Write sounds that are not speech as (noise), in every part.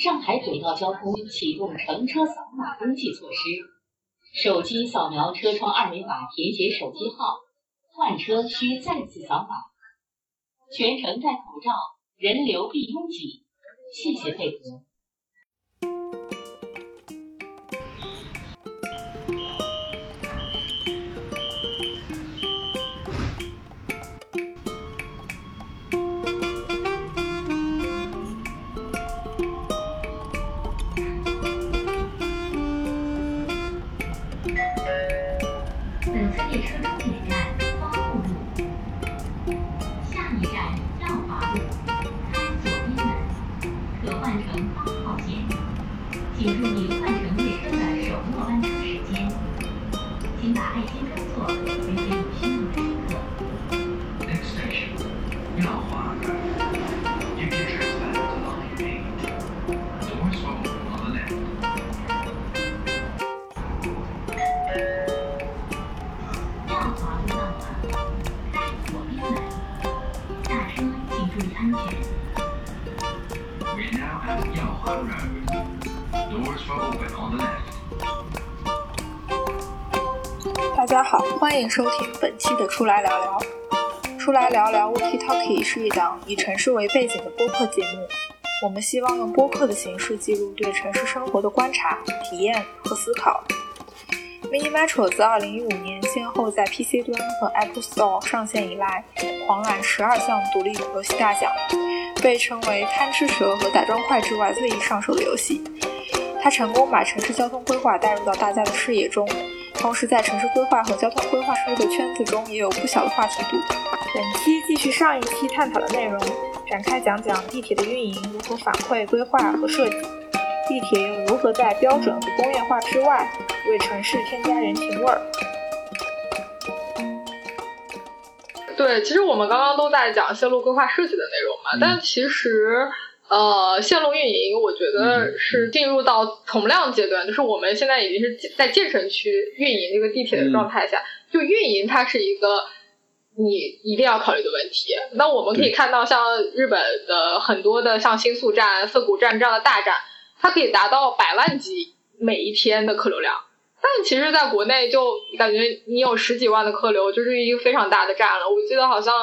上海轨道交通启动乘车扫码登记措施，手机扫描车窗二维码，填写手机号，换车需再次扫码。全程戴口罩，人流必拥挤，谢谢配合。大家好，欢迎收听本期的《出来聊聊》。出来聊聊 Walkie Talkie 是一档以城市为背景的播客节目。我们希望用播客的形式记录对城市生活的观察、体验和思考。Mini Metro 自2015年先后在 PC 端和 Apple Store 上线以来，狂揽十二项独立游戏大奖，被称为“贪吃蛇”和“打砖块”之外最易上手的游戏。它成功把城市交通规划带入到大家的视野中，同时在城市规划和交通规划师的圈子中也有不小的话题度。本期继续上一期探讨的内容，展开讲讲地铁的运营如何反馈规划和设计，地铁又如何在标准和工业化之外为城市添加人情味儿。对，其实我们刚刚都在讲线路规划设计的内容嘛，但其实。呃，线路运营，我觉得是进入到从量阶段，就是我们现在已经是在建成区运营这个地铁的状态下，就运营它是一个你一定要考虑的问题。那我们可以看到，像日本的很多的像新宿站、涩谷站这样的大站，它可以达到百万级每一天的客流量。但其实，在国内就感觉你有十几万的客流，就是一个非常大的站了。我记得好像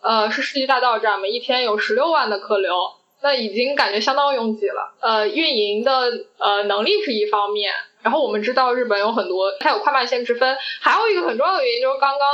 呃是世纪大道站，嘛一天有十六万的客流。那已经感觉相当拥挤了。呃，运营的呃能力是一方面，然后我们知道日本有很多，它有快慢线之分，还有一个很重要的原因就是刚刚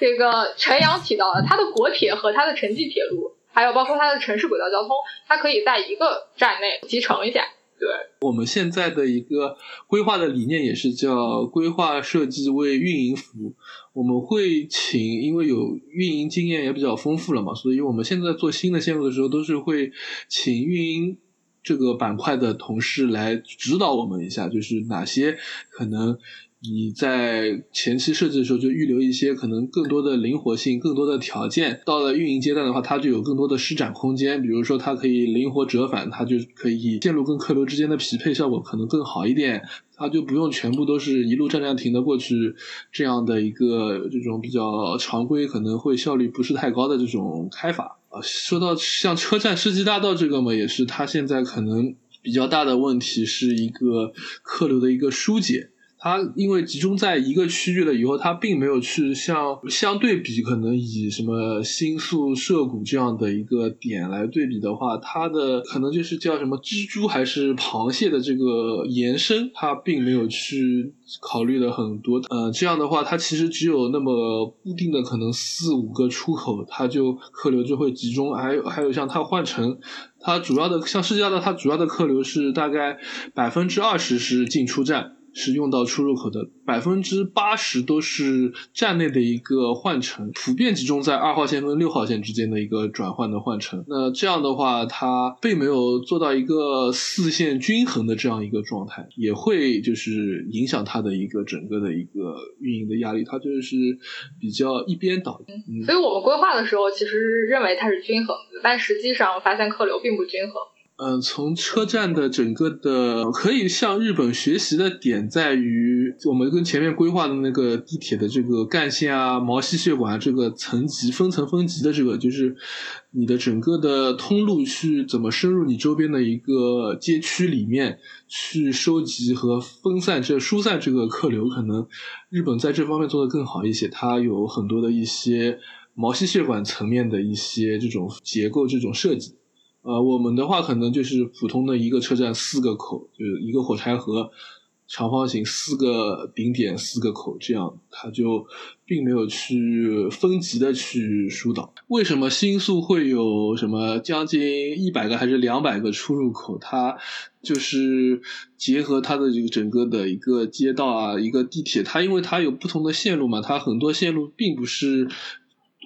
这个陈阳提到的，它的国铁和它的城际铁路，还有包括它的城市轨道交通，它可以在一个站内集成一下。对，我们现在的一个规划的理念也是叫规划设计为运营服务。我们会请，因为有运营经验也比较丰富了嘛，所以我们现在做新的线路的时候，都是会请运营这个板块的同事来指导我们一下，就是哪些可能。你在前期设计的时候就预留一些可能更多的灵活性、更多的条件，到了运营阶段的话，它就有更多的施展空间。比如说，它可以灵活折返，它就可以线路跟客流之间的匹配效果可能更好一点，它就不用全部都是一路站站停的过去这样的一个这种比较常规，可能会效率不是太高的这种开法啊。说到像车站世纪大道这个嘛，也是它现在可能比较大的问题，是一个客流的一个疏解。它因为集中在一个区域了以后，它并没有去像相对比，可能以什么新宿涩谷这样的一个点来对比的话，它的可能就是叫什么蜘蛛还是螃蟹的这个延伸，它并没有去考虑的很多。呃，这样的话，它其实只有那么固定的可能四五个出口，它就客流就会集中。还有还有像它换乘，它主要的像世界的它主要的客流是大概百分之二十是进出站。是用到出入口的百分之八十都是站内的一个换乘，普遍集中在二号线跟六号线之间的一个转换的换乘。那这样的话，它并没有做到一个四线均衡的这样一个状态，也会就是影响它的一个整个的一个运营的压力。它就是比较一边倒。所以我们规划的时候其实认为它是均衡的，但实际上发现客流并不均衡。嗯，从车站的整个的可以向日本学习的点在于，我们跟前面规划的那个地铁的这个干线啊、毛细血管这个层级分层分级的这个，就是你的整个的通路去怎么深入你周边的一个街区里面去收集和分散这疏散这个客流，可能日本在这方面做的更好一些，它有很多的一些毛细血管层面的一些这种结构这种设计。呃，我们的话可能就是普通的一个车站四个口，就是一个火柴盒，长方形四个顶点四个口，这样它就并没有去分级的去疏导。为什么新宿会有什么将近一百个还是两百个出入口？它就是结合它的这个整个的一个街道啊，一个地铁，它因为它有不同的线路嘛，它很多线路并不是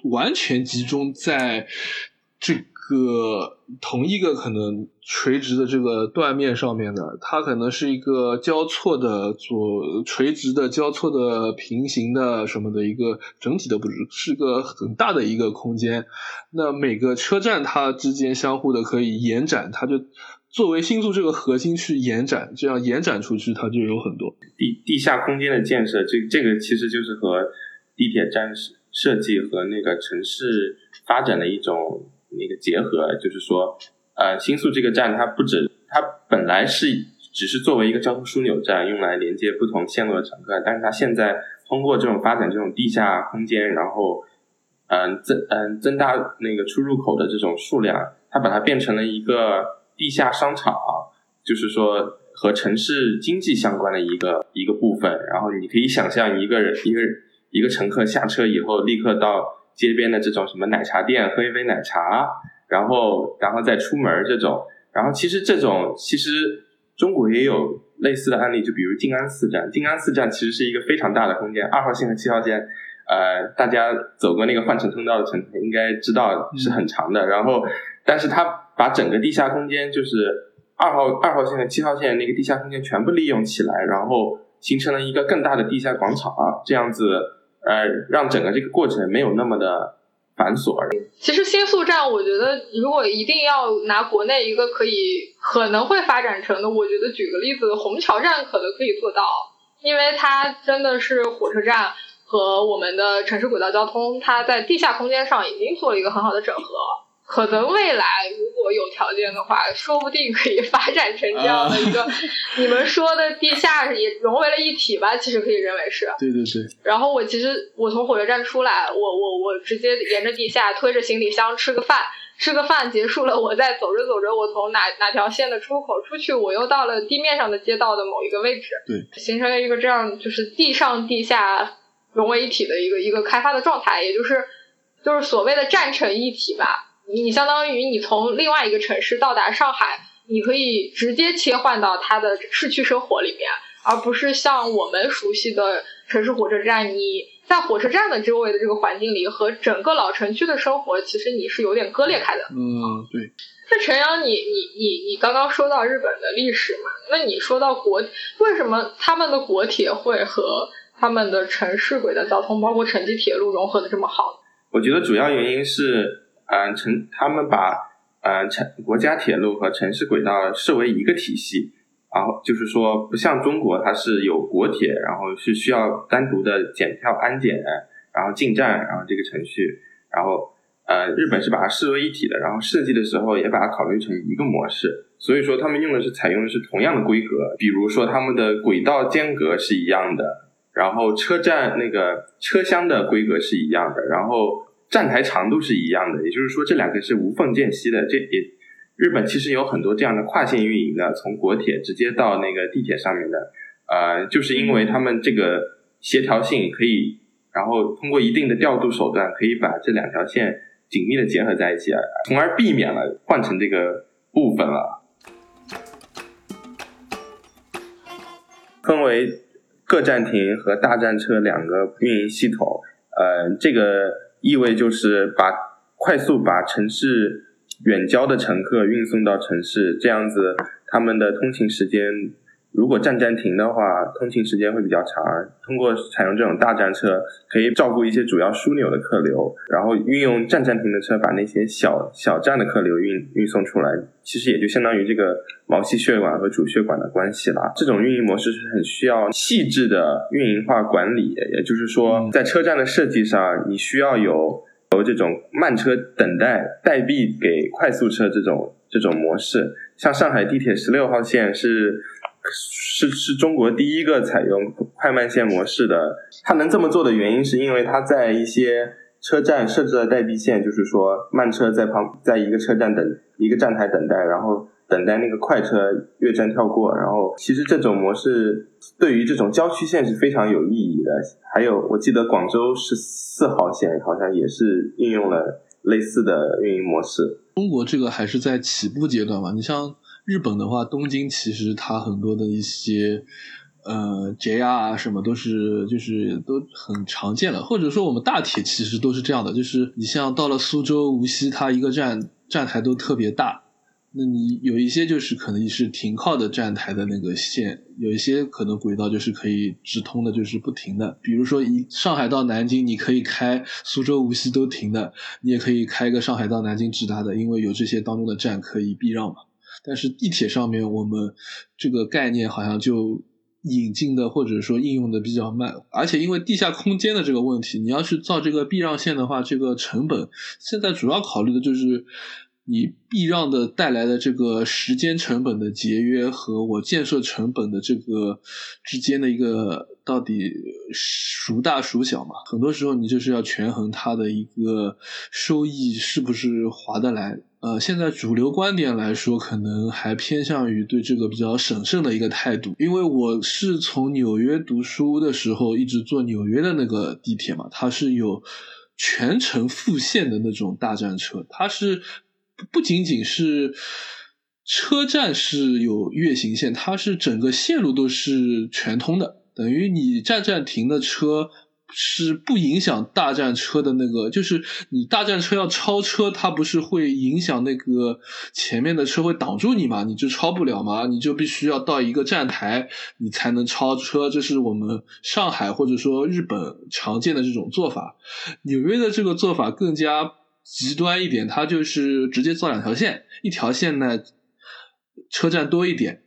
完全集中在这。个同一个可能垂直的这个断面上面的，它可能是一个交错的左垂直的交错的平行的什么的一个整体的布置，是个很大的一个空间。那每个车站它之间相互的可以延展，它就作为新宿这个核心去延展，这样延展出去它就有很多地地下空间的建设。这这个其实就是和地铁站设计和那个城市发展的一种。那个结合就是说，呃，新宿这个站它不止，它本来是只是作为一个交通枢纽站，用来连接不同线路的乘客，但是它现在通过这种发展这种地下空间，然后，嗯增嗯增大那个出入口的这种数量，它把它变成了一个地下商场，就是说和城市经济相关的一个一个部分。然后你可以想象一个人一个一个乘客下车以后，立刻到。街边的这种什么奶茶店，喝一杯奶茶，然后然后再出门这种，然后其实这种其实中国也有类似的案例，就比如静安寺站，静安寺站其实是一个非常大的空间，二号线和七号线，呃，大家走过那个换乘通道的乘客应该知道是很长的，然后但是它把整个地下空间，就是二号二号线和七号线那个地下空间全部利用起来，然后形成了一个更大的地下广场，这样子。呃，让整个这个过程没有那么的繁琐而已。其实新宿站，我觉得如果一定要拿国内一个可以可能会发展成的，我觉得举个例子，虹桥站可能可以做到，因为它真的是火车站和我们的城市轨道交通，它在地下空间上已经做了一个很好的整合。可能未来如果有条件的话，说不定可以发展成这样的一个，(laughs) 你们说的地下也融为了一体吧？其实可以认为是。对对对。然后我其实我从火车站出来，我我我直接沿着地下推着行李箱吃个饭，吃个饭结束了，我再走着走着，我从哪哪条线的出口出去，我又到了地面上的街道的某一个位置。对。形成了一个这样就是地上地下融为一体的一个一个开发的状态，也就是就是所谓的站成一体吧。你相当于你从另外一个城市到达上海，你可以直接切换到它的市区生活里面，而不是像我们熟悉的城市火车站，你在火车站的周围的这个环境里和整个老城区的生活，其实你是有点割裂开的。嗯，对。那陈阳，你你你你刚刚说到日本的历史嘛？那你说到国，为什么他们的国铁会和他们的城市轨道交通，包括城际铁路融合的这么好？我觉得主要原因是。嗯，城他们把呃城国家铁路和城市轨道视为一个体系，然后就是说不像中国，它是有国铁，然后是需要单独的检票安检，然后进站，然后这个程序，然后呃日本是把它视为一体的，然后设计的时候也把它考虑成一个模式，所以说他们用的是采用的是同样的规格，比如说他们的轨道间隔是一样的，然后车站那个车厢的规格是一样的，然后。站台长度是一样的，也就是说这两个是无缝间隙的。这也日本其实有很多这样的跨线运营的，从国铁直接到那个地铁上面的，呃，就是因为他们这个协调性可以，然后通过一定的调度手段，可以把这两条线紧密的结合在一起，从而避免了换成这个部分了。分为各站亭和大站车两个运营系统，呃，这个。意味就是把快速把城市远郊的乘客运送到城市，这样子他们的通勤时间如果站站停的话，通勤时间会比较长。通过采用这种大站车，可以照顾一些主要枢纽的客流，然后运用站站停的车把那些小小站的客流运运送出来。其实也就相当于这个毛细血管和主血管的关系啦。这种运营模式是很需要细致的运营化管理，也就是说，在车站的设计上，你需要有有这种慢车等待代币给快速车这种这种模式。像上海地铁十六号线是。是是中国第一个采用快慢线模式的。它能这么做的原因，是因为它在一些车站设置了代币线，就是说慢车在旁在一个车站等一个站台等待，然后等待那个快车越站跳过。然后其实这种模式对于这种郊区线是非常有意义的。还有我记得广州十四号线好像也是运用了类似的运营模式。中国这个还是在起步阶段嘛？你像。日本的话，东京其实它很多的一些呃 JR 啊什么都是就是都很常见了，或者说我们大铁其实都是这样的，就是你像到了苏州、无锡，它一个站站台都特别大，那你有一些就是可能是停靠的站台的那个线，有一些可能轨道就是可以直通的，就是不停的。比如说一上海到南京，你可以开苏州、无锡都停的，你也可以开一个上海到南京直达的，因为有这些当中的站可以避让嘛。但是地铁上面，我们这个概念好像就引进的或者说应用的比较慢，而且因为地下空间的这个问题，你要去造这个避让线的话，这个成本现在主要考虑的就是你避让的带来的这个时间成本的节约和我建设成本的这个之间的一个到底孰大孰小嘛？很多时候你就是要权衡它的一个收益是不是划得来。呃，现在主流观点来说，可能还偏向于对这个比较审慎的一个态度。因为我是从纽约读书的时候一直坐纽约的那个地铁嘛，它是有全程复线的那种大站车，它是不仅仅是车站是有月行线，它是整个线路都是全通的，等于你站站停的车。是不影响大战车的那个，就是你大战车要超车，它不是会影响那个前面的车会挡住你嘛？你就超不了嘛？你就必须要到一个站台，你才能超车。这是我们上海或者说日本常见的这种做法。纽约的这个做法更加极端一点，它就是直接造两条线，一条线呢车站多一点，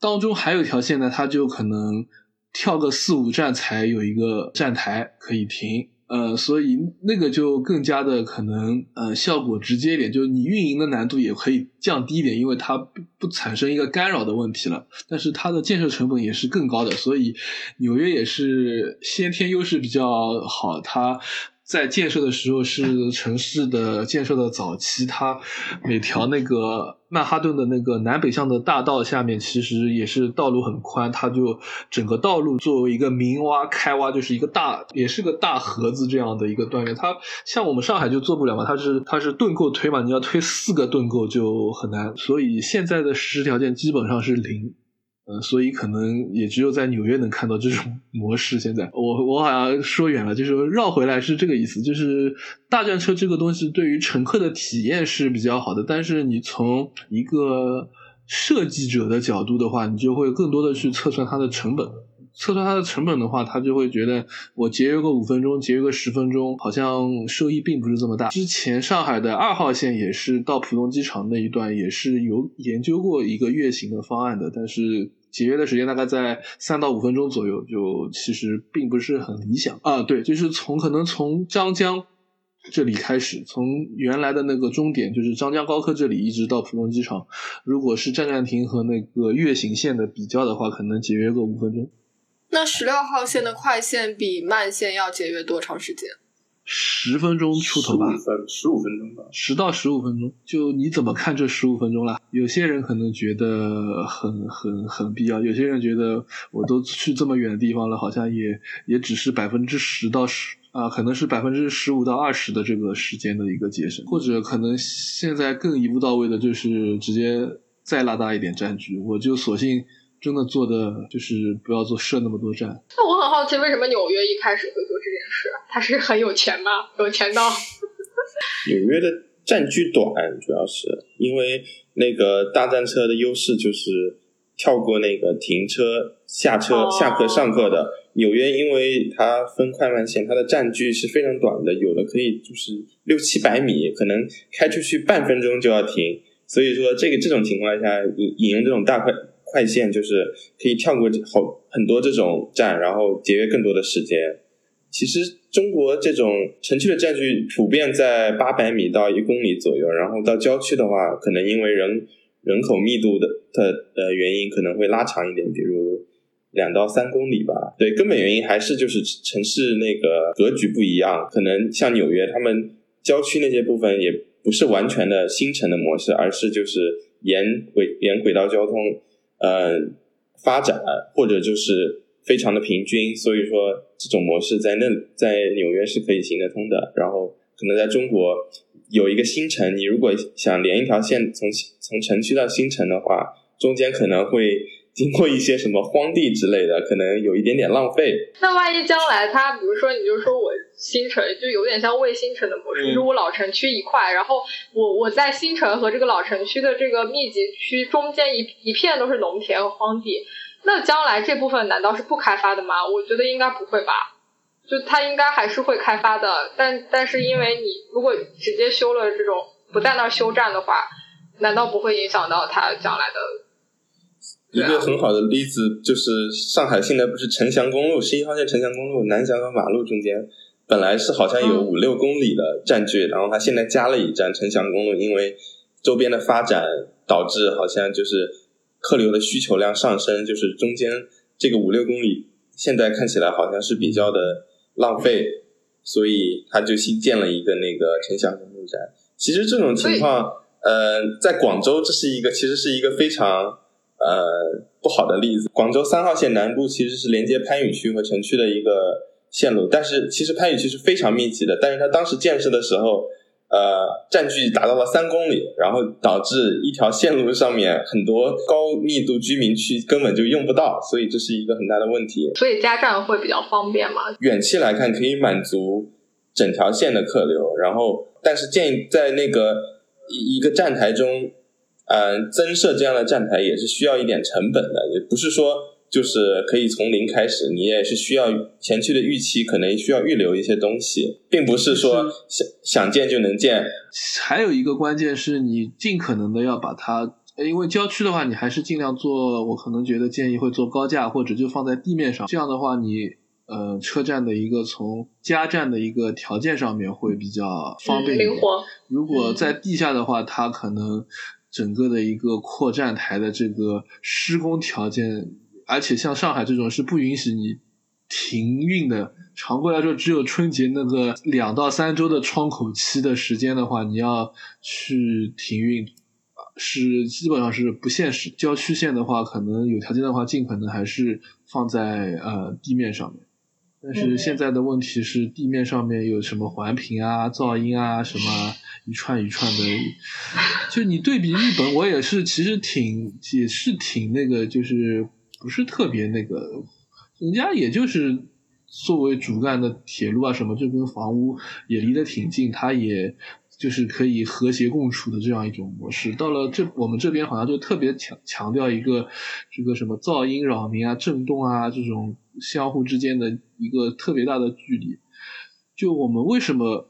当中还有一条线呢，它就可能。跳个四五站才有一个站台可以停，呃，所以那个就更加的可能，呃，效果直接一点，就是你运营的难度也可以降低一点，因为它不不产生一个干扰的问题了。但是它的建设成本也是更高的，所以纽约也是先天优势比较好，它。在建设的时候是城市的建设的早期，它每条那个曼哈顿的那个南北向的大道下面其实也是道路很宽，它就整个道路作为一个明挖开挖，就是一个大也是个大盒子这样的一个断面。它像我们上海就做不了嘛，它是它是盾构推嘛，你要推四个盾构就很难，所以现在的实施条件基本上是零。嗯，所以可能也只有在纽约能看到这种 (laughs) 模式。现在我我好像说远了，就是绕回来是这个意思，就是大战车这个东西对于乘客的体验是比较好的，但是你从一个设计者的角度的话，你就会更多的去测算它的成本。测算它的成本的话，他就会觉得我节约个五分钟，节约个十分钟，好像收益并不是这么大。之前上海的二号线也是到浦东机场那一段，也是有研究过一个月行的方案的，但是。节约的时间大概在三到五分钟左右，就其实并不是很理想啊。对，就是从可能从张江这里开始，从原来的那个终点就是张江高科这里一直到浦东机场，如果是站站停和那个月行线的比较的话，可能节约个五分钟。那十六号线的快线比慢线要节约多长时间？十分钟出头吧，十五分钟吧，十到十五分钟，就你怎么看这十五分钟啦？有些人可能觉得很很很必要，有些人觉得我都去这么远的地方了，好像也也只是百分之十到十啊，可能是百分之十五到二十的这个时间的一个节省，或者可能现在更一步到位的就是直接再拉大一点战局，我就索性。真的做的就是不要做设那么多站。那我很好奇，为什么纽约一开始会做这件事？他是很有钱吗？有钱到？(laughs) 纽约的站距短，主要是因为那个大站车的优势就是跳过那个停车、下车、下课、上课的。纽约因为它分快慢线，它的站距是非常短的，有的可以就是六七百米，可能开出去半分钟就要停。所以说，这个这种情况下，引引用这种大快快线，就是可以跳过好很多这种站，然后节约更多的时间。其实中国这种城区的占据普遍在八百米到一公里左右，然后到郊区的话，可能因为人人口密度的的呃原因，可能会拉长一点，比如。两到三公里吧，对，根本原因还是就是城市那个格局不一样，可能像纽约，他们郊区那些部分也不是完全的新城的模式，而是就是沿轨沿轨道交通，呃，发展或者就是非常的平均，所以说这种模式在那在纽约是可以行得通的。然后可能在中国有一个新城，你如果想连一条线从从城区到新城的话，中间可能会。经过一些什么荒地之类的，可能有一点点浪费。那万一将来它，比如说，你就说我新城就有点像卫星城的模式，就是我老城区一块，然后我我在新城和这个老城区的这个密集区中间一一片都是农田和荒地。那将来这部分难道是不开发的吗？我觉得应该不会吧。就它应该还是会开发的，但但是因为你如果直接修了这种不在那儿修站的话，难道不会影响到它将来的？一个很好的例子就是上海现在不是城祥公路十一号线城祥公路南翔和马路中间本来是好像有五六公里的占据，然后它现在加了一站城祥公路，因为周边的发展导致好像就是客流的需求量上升，就是中间这个五六公里现在看起来好像是比较的浪费，所以他就新建了一个那个城祥公路站。其实这种情况，呃，在广州这是一个其实是一个非常。呃，不好的例子，广州三号线南部其实是连接番禺区和城区的一个线路，但是其实番禺区是非常密集的，但是它当时建设的时候，呃，占据达到了三公里，然后导致一条线路上面很多高密度居民区根本就用不到，所以这是一个很大的问题。所以加站会比较方便吗？远期来看可以满足整条线的客流，然后但是建在那个一一个站台中。嗯，增设这样的站台也是需要一点成本的，也不是说就是可以从零开始，你也是需要前期的预期，可能需要预留一些东西，并不是说想想建就能建。还有一个关键是你尽可能的要把它，因为郊区的话，你还是尽量做，我可能觉得建议会做高架或者就放在地面上，这样的话你呃车站的一个从加站的一个条件上面会比较方便灵活。如果在地下的话，它可能。整个的一个扩站台的这个施工条件，而且像上海这种是不允许你停运的。常规来说，只有春节那个两到三周的窗口期的时间的话，你要去停运，是基本上是不现实。郊区线的话，可能有条件的话，尽可能还是放在呃地面上面。但是现在的问题是，地面上面有什么环评啊、噪音啊什么。(laughs) 一串一串的，就你对比日本，我也是其实挺也是挺那个，就是不是特别那个，人家也就是作为主干的铁路啊什么，就跟房屋也离得挺近，它也就是可以和谐共处的这样一种模式。到了这我们这边好像就特别强强调一个这个什么噪音扰民啊、震动啊这种相互之间的一个特别大的距离。就我们为什么？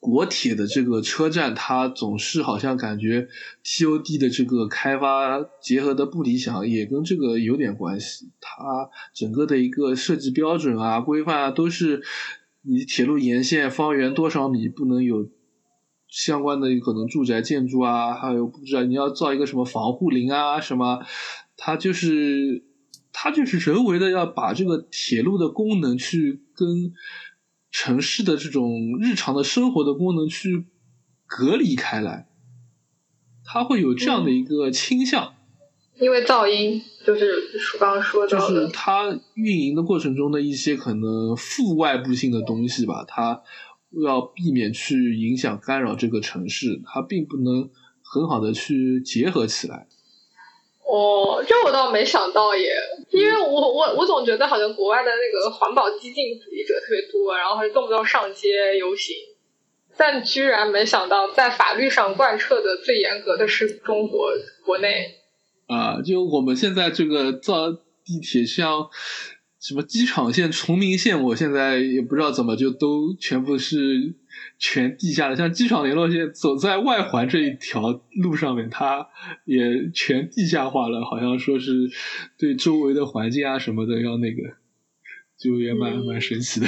国铁的这个车站，它总是好像感觉 TOD 的这个开发结合的不理想，也跟这个有点关系。它整个的一个设计标准啊、规范啊，都是你铁路沿线方圆多少米不能有相关的可能住宅建筑啊，还有不知道你要造一个什么防护林啊什么，它就是它就是人为的要把这个铁路的功能去跟。城市的这种日常的生活的功能去隔离开来，它会有这样的一个倾向，因为噪音就是刚刚说到的，就是它运营的过程中的一些可能负外部性的东西吧，它要避免去影响干扰这个城市，它并不能很好的去结合起来。哦，这我倒没想到耶，因为我我我总觉得好像国外的那个环保激进主义者特别多，然后还动不动上街游行，但居然没想到在法律上贯彻的最严格的是中国国内。啊，就我们现在这个造地铁，像什么机场线、崇明线，我现在也不知道怎么就都全部是全地下的。像机场联络线，走在外环这一条路上面，它也全地下化了，好像说是对周围的环境啊什么的要那个，就也蛮蛮神奇的。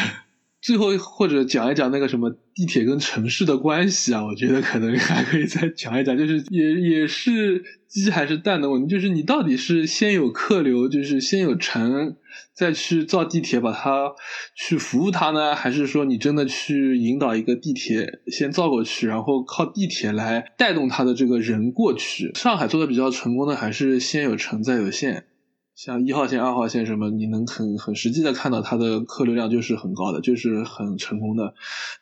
最后或者讲一讲那个什么地铁跟城市的关系啊，我觉得可能还可以再讲一讲，就是也也是鸡还是蛋的问题，就是你到底是先有客流，就是先有城，再去造地铁把它去服务它呢，还是说你真的去引导一个地铁先造过去，然后靠地铁来带动它的这个人过去？上海做的比较成功的还是先有城再有线。像一号线、二号线什么，你能很很实际的看到它的客流量就是很高的，就是很成功的。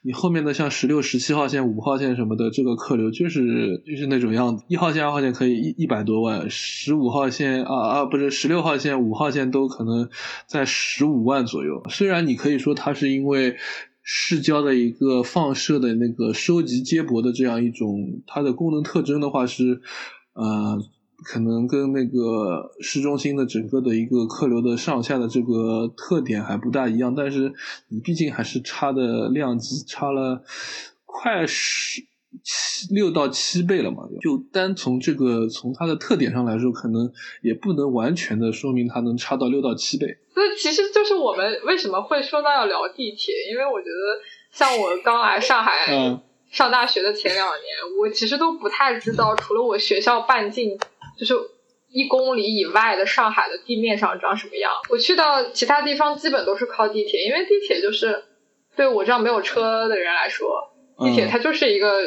你后面的像十六、十七号线、五号线什么的，这个客流就是就是那种样子。一号线、二号线可以一一百多万，十五号线啊啊不是十六号线、五号线都可能在十五万左右。虽然你可以说它是因为市郊的一个放射的那个收集接驳的这样一种它的功能特征的话是呃。可能跟那个市中心的整个的一个客流的上下的这个特点还不大一样，但是你毕竟还是差的量级差了快十七六到七倍了嘛。就单从这个从它的特点上来说，可能也不能完全的说明它能差到六到七倍。所以其实就是我们为什么会说到要聊地铁，因为我觉得像我刚来上海上大学的前两年，我其实都不太知道，除了我学校半径。就是一公里以外的上海的地面上长什么样？我去到其他地方基本都是靠地铁，因为地铁就是对我这样没有车的人来说，地铁它就是一个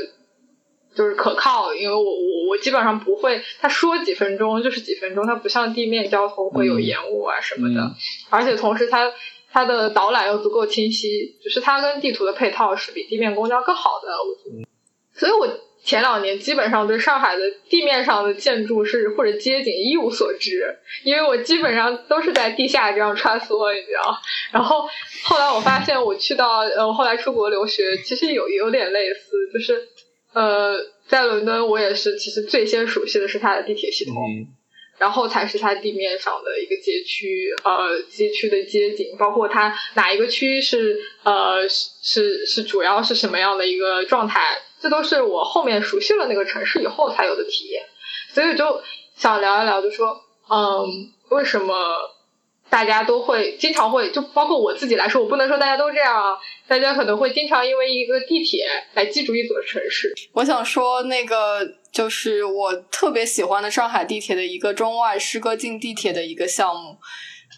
就是可靠，因为我我我基本上不会，他说几分钟就是几分钟，它不像地面交通会有延误啊什么的，而且同时它它的导览又足够清晰，就是它跟地图的配套是比地面公交更好的，所以我。前两年基本上对上海的地面上的建筑是或者街景一无所知，因为我基本上都是在地下这样穿梭，你知道。然后后来我发现，我去到呃后来出国留学，其实有有点类似，就是呃在伦敦，我也是其实最先熟悉的是它的地铁系统，然后才是它地面上的一个街区，呃街区的街景，包括它哪一个区是呃是是主要是什么样的一个状态。这都是我后面熟悉了那个城市以后才有的体验，所以就想聊一聊，就说，嗯，为什么大家都会经常会，就包括我自己来说，我不能说大家都这样啊，大家可能会经常因为一个地铁来记住一座城市。我想说，那个就是我特别喜欢的上海地铁的一个中外诗歌进地铁的一个项目。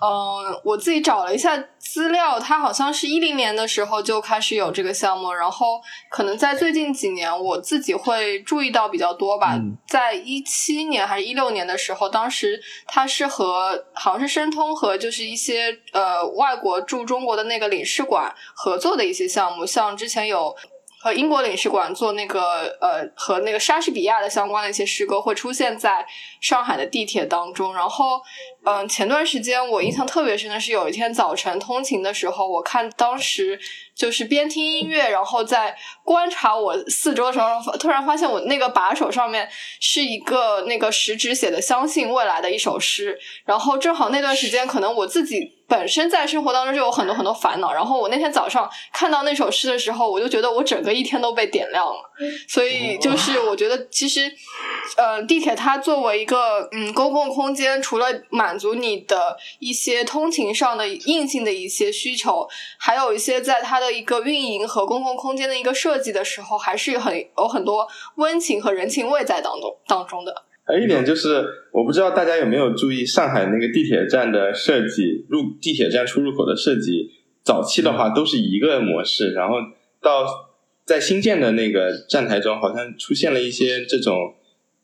嗯，我自己找了一下资料，它好像是一零年的时候就开始有这个项目，然后可能在最近几年，我自己会注意到比较多吧。在一七年还是一六年的时候，当时它是和好像是申通和就是一些呃外国驻中国的那个领事馆合作的一些项目，像之前有。和英国领事馆做那个呃和那个莎士比亚的相关的一些诗歌会出现在上海的地铁当中，然后嗯前段时间我印象特别深的是有一天早晨通勤的时候，我看当时就是边听音乐，然后在观察我四周的时候，突然发现我那个把手上面是一个那个食指写的“相信未来”的一首诗，然后正好那段时间可能我自己。本身在生活当中就有很多很多烦恼，然后我那天早上看到那首诗的时候，我就觉得我整个一天都被点亮了。所以就是我觉得，其实，呃，地铁它作为一个嗯公共空间，除了满足你的一些通勤上的硬性的一些需求，还有一些在它的一个运营和公共空间的一个设计的时候，还是很有很多温情和人情味在当中当中的。还有一点就是，我不知道大家有没有注意上海那个地铁站的设计，入地铁站出入口的设计，早期的话都是一个模式，然后到在新建的那个站台中，好像出现了一些这种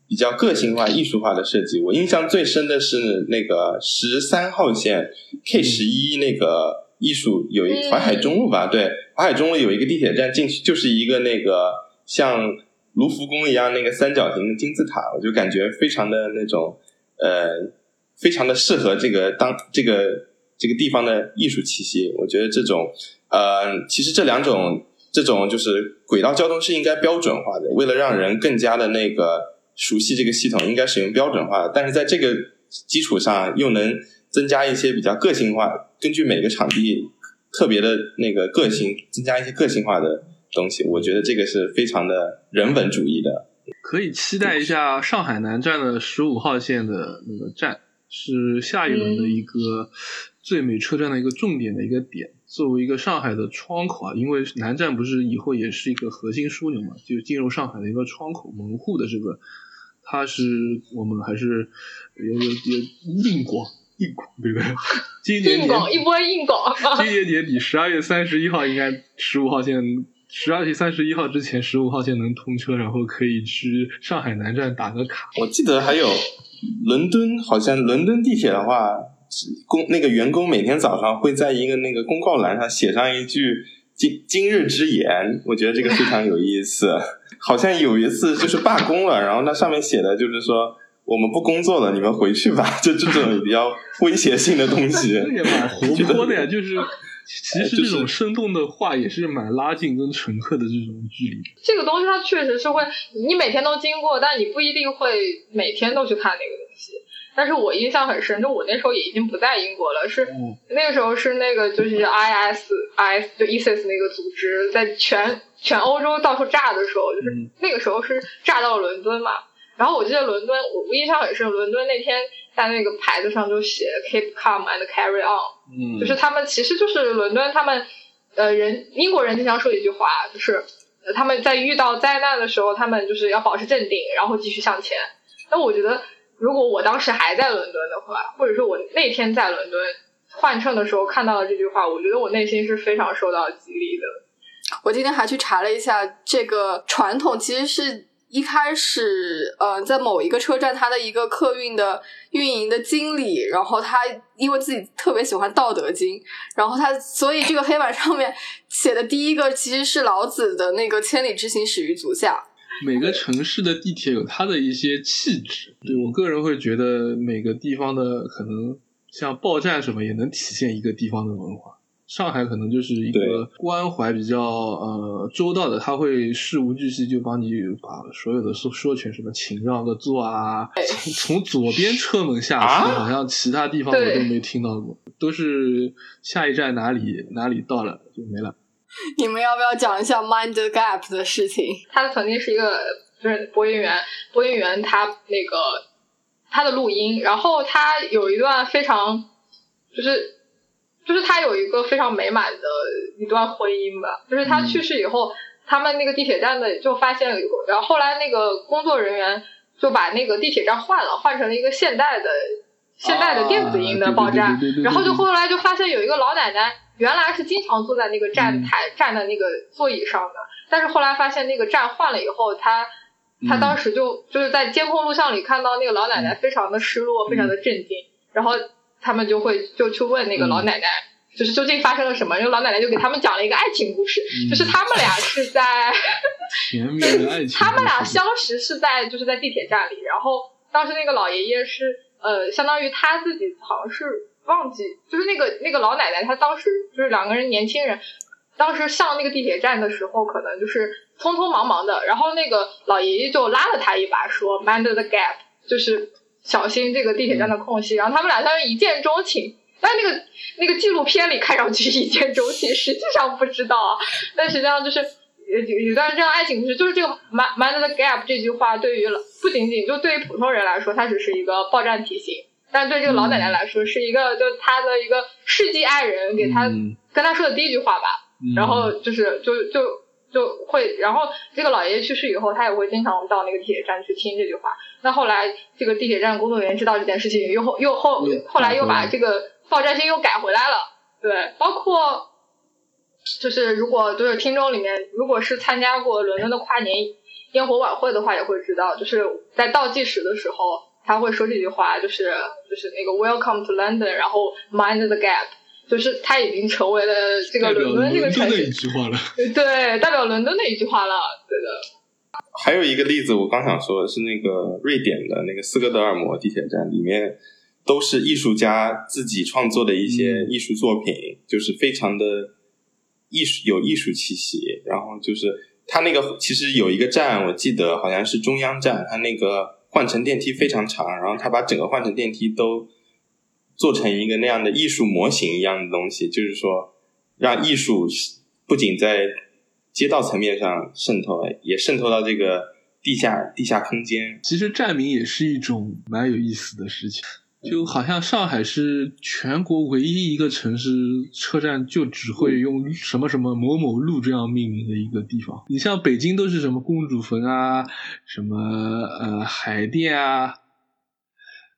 比较个性化、艺术化的设计。我印象最深的是那个十三号线 K 十一那个艺术，有一淮海中路吧？对，淮海中路有一个地铁站进去就是一个那个像。卢浮宫一样那个三角形的金字塔，我就感觉非常的那种，呃，非常的适合这个当这个这个地方的艺术气息。我觉得这种，呃，其实这两种这种就是轨道交通是应该标准化的，为了让人更加的那个熟悉这个系统，应该使用标准化的，但是在这个基础上又能增加一些比较个性化，根据每个场地特别的那个个性，增加一些个性化的东西。我觉得这个是非常的人文主义的。可以期待一下上海南站的十五号线的那个站，是下一轮的一个最美车站的一个重点的一个点。作为一个上海的窗口啊，因为南站不是以后也是一个核心枢纽嘛，就进入上海的一个窗口门户的这个，它是我们还是有有有硬广硬广对不对？今年硬广一波硬广。今年年底十二月三十一号应该十五号线，十二月三十一号之前十五号线能通车，然后可以去上海南站打个卡。我记得还有伦敦，好像伦敦地铁的话。工那个员工每天早上会在一个那个公告栏上写上一句今今日之言，我觉得这个非常有意思。好像有一次就是罢工了，然后那上面写的就是说我们不工作了，你们回去吧，就这种比较威胁性的东西。这也蛮活泼的呀，就是其实这种生动的话也是蛮拉近跟乘客的这种距离。这个东西它确实是会，你每天都经过，但你不一定会每天都去看那个东西。但是我印象很深，就我那时候也已经不在英国了，是那个时候是那个就是 IS，IS 就 ISIS 那个组织在全全欧洲到处炸的时候，就是那个时候是炸到伦敦嘛。然后我记得伦敦，我印象很深，伦敦那天在那个牌子上就写 Keep calm and carry on，嗯就是他们其实就是伦敦他们呃人英国人经常说一句话，就是他们在遇到灾难的时候，他们就是要保持镇定，然后继续向前。那我觉得。如果我当时还在伦敦的话，或者说我那天在伦敦换乘的时候看到了这句话，我觉得我内心是非常受到激励的。我今天还去查了一下，这个传统其实是一开始，呃，在某一个车站，他的一个客运的运营的经理，然后他因为自己特别喜欢《道德经》，然后他所以这个黑板上面写的第一个其实是老子的那个“千里之行，始于足下”。每个城市的地铁有它的一些气质，对我个人会觉得每个地方的可能像报站什么也能体现一个地方的文化。上海可能就是一个关怀比较呃周到的，他会事无巨细就帮你把所有的说说全，什么请让个座啊，从从左边 (laughs) 车门下车，好像其他地方我都没听到过，都是下一站哪里哪里到了就没了。(laughs) 你们要不要讲一下 Mind Gap 的事情？他曾经是一个就是播音员，播音员他那个他的录音，然后他有一段非常就是就是他有一个非常美满的一段婚姻吧，就是他去世以后，他们那个地铁站的就发现了，然后后来那个工作人员就把那个地铁站换了，换成了一个现代的现代的电子音的报站，然后就后来就发现有一个老奶奶。原来是经常坐在那个站台站的那个座椅上的，但是后来发现那个站换了以后，他他当时就就是在监控录像里看到那个老奶奶非常的失落，非常的震惊，然后他们就会就去问那个老奶奶，就是究竟发生了什么？那个老奶奶就给他们讲了一个爱情故事，就是他们俩是在 (laughs) (laughs) 他们俩相识是在就是在地铁站里，然后当时那个老爷爷是呃，相当于他自己好像是。忘记就是那个那个老奶奶，她当时就是两个人年轻人，当时上那个地铁站的时候，可能就是匆匆忙忙的，然后那个老爷爷就拉了他一把，说 “mind the gap”，就是小心这个地铁站的空隙。然后他们俩当时一见钟情，但那个那个纪录片里看上去一见钟情，实际上不知道啊。但实际上就是有有段这样爱情故事，就是这个 “mind mind the gap” 这句话，对于不仅仅就对于普通人来说，它只是一个报站提醒。但对这个老奶奶来说，是一个就她的一个世纪爱人给她跟她说的第一句话吧。然后就是就就就会，然后这个老爷爷去世以后，他也会经常到那个地铁站去听这句话。那后来这个地铁站工作人员知道这件事情，又后又后后来又把这个爆炸性又改回来了。对，包括就是如果就是听众里面，如果是参加过伦敦的跨年烟火晚会的话，也会知道，就是在倒计时的时候。他会说这句话，就是就是那个 Welcome to London，然后 Mind the gap，就是他已经成为了这个伦敦这个城市一句话了，对，代表伦敦的一句话了，对的。还有一个例子，我刚想说的是那个瑞典的那个斯哥德尔摩地铁站，里面都是艺术家自己创作的一些艺术作品，就是非常的艺术有艺术气息，然后就是它那个其实有一个站，我记得好像是中央站，它那个换乘电梯非常长，然后它把整个换乘电梯都做成一个那样的艺术模型一样的东西，就是说让艺术不仅在街道层面上渗透，也渗透到这个地下地下空间。其实站名也是一种蛮有意思的事情。就好像上海是全国唯一一个城市车站就只会用什么什么某某路这样命名的一个地方。你像北京都是什么公主坟啊，什么呃海淀啊，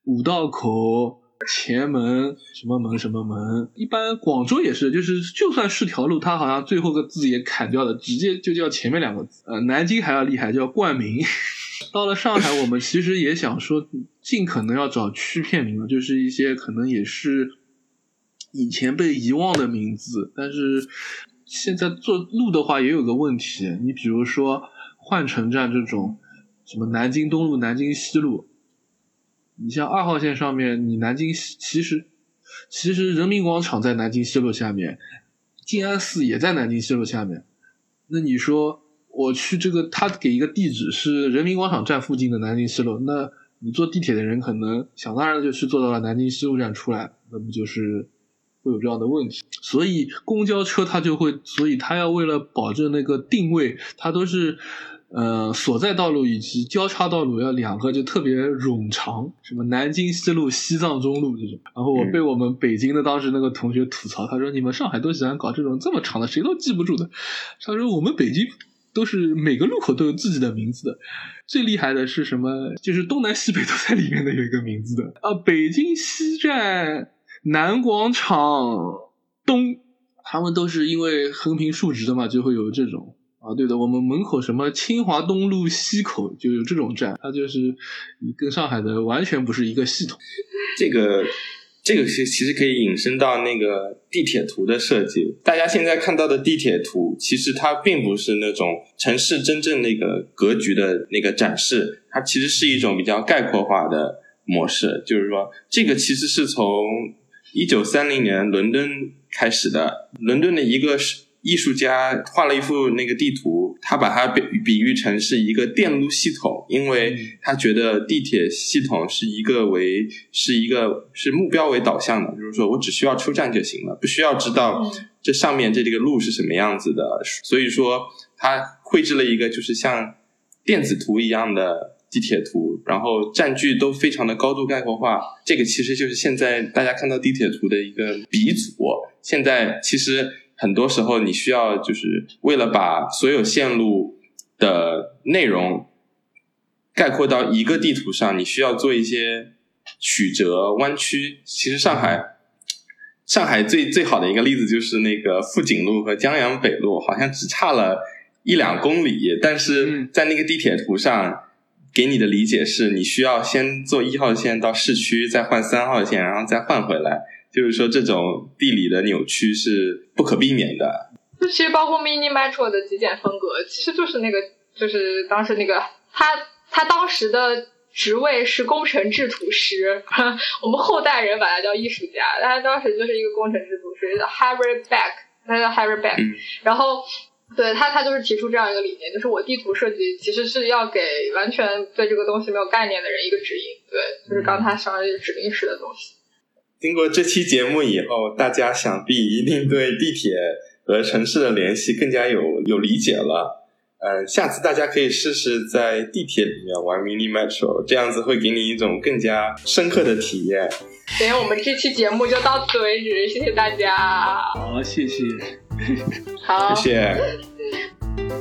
五道口、前门什么门什么门。一般广州也是，就是就算是条路，它好像最后个字也砍掉了，直接就叫前面两个字。呃，南京还要厉害，叫冠名。(laughs) 到了上海，我们其实也想说，尽可能要找区片名，就是一些可能也是以前被遗忘的名字。但是现在做路的话，也有个问题，你比如说换乘站这种，什么南京东路、南京西路，你像二号线上面，你南京西其实其实人民广场在南京西路下面，静安寺也在南京西路下面，那你说？我去这个，他给一个地址是人民广场站附近的南京西路。那你坐地铁的人可能想当然的就去坐到了南京西路站出来，那不就是会有这样的问题？所以公交车它就会，所以它要为了保证那个定位，它都是呃所在道路以及交叉道路要两个就特别冗长，什么南京西路、西藏中路这种。然后我被我们北京的当时那个同学吐槽，他说你们上海都喜欢搞这种这么长的，谁都记不住的。他说我们北京。都是每个路口都有自己的名字的，最厉害的是什么？就是东南西北都在里面的有一个名字的啊，北京西站、南广场、东，他们都是因为横平竖直的嘛，就会有这种啊。对的，我们门口什么清华东路西口就有这种站，它就是跟上海的完全不是一个系统。这个。这个是其实可以引申到那个地铁图的设计。大家现在看到的地铁图，其实它并不是那种城市真正那个格局的那个展示，它其实是一种比较概括化的模式。就是说，这个其实是从一九三零年伦敦开始的，伦敦的一个是艺术家画了一幅那个地图，他把它比比喻成是一个电路系统，因为他觉得地铁系统是一个为是一个是目标为导向的，就是说我只需要出站就行了，不需要知道这上面这这个路是什么样子的。所以说，他绘制了一个就是像电子图一样的地铁图，然后占据都非常的高度概括化。这个其实就是现在大家看到地铁图的一个鼻祖。现在其实。很多时候，你需要就是为了把所有线路的内容概括到一个地图上，你需要做一些曲折弯曲。其实上海，上海最最好的一个例子就是那个富锦路和江阳北路，好像只差了一两公里，但是在那个地铁图上给你的理解是你需要先坐一号线到市区，再换三号线，然后再换回来。就是说，这种地理的扭曲是不可避免的。就其实包括 Mini Metro 的极简风格，其实就是那个，就是当时那个 (laughs) 他他当时的职位是工程制图师，(laughs) 我们后代人把他叫艺术家，他当时就是一个工程制图师，Harry Beck，他叫 Harry Beck。然后，对他他就是提出这样一个理念，就是我地图设计其实是要给完全对这个东西没有概念的人一个指引，对，就是刚才说的指令式的东西。经过这期节目以后，大家想必一定对地铁和城市的联系更加有有理解了。嗯，下次大家可以试试在地铁里面玩 Mini Metro，这样子会给你一种更加深刻的体验。行，我们这期节目就到此为止，谢谢大家。好，谢谢。好，谢谢。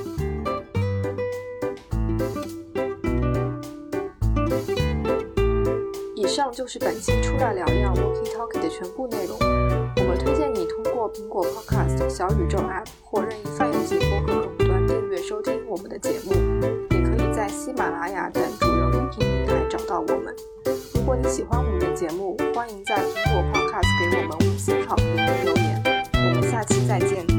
就是本期出来聊聊 Walkie Talkie 的全部内容。我们推荐你通过苹果 Podcast、小宇宙 App 或任意泛用型播客客户端订阅收听我们的节目，也可以在喜马拉雅等主流音频平台找到我们。如果你喜欢我们的节目，欢迎在苹果 Podcast 给我们五星好评和留言。我们下期再见。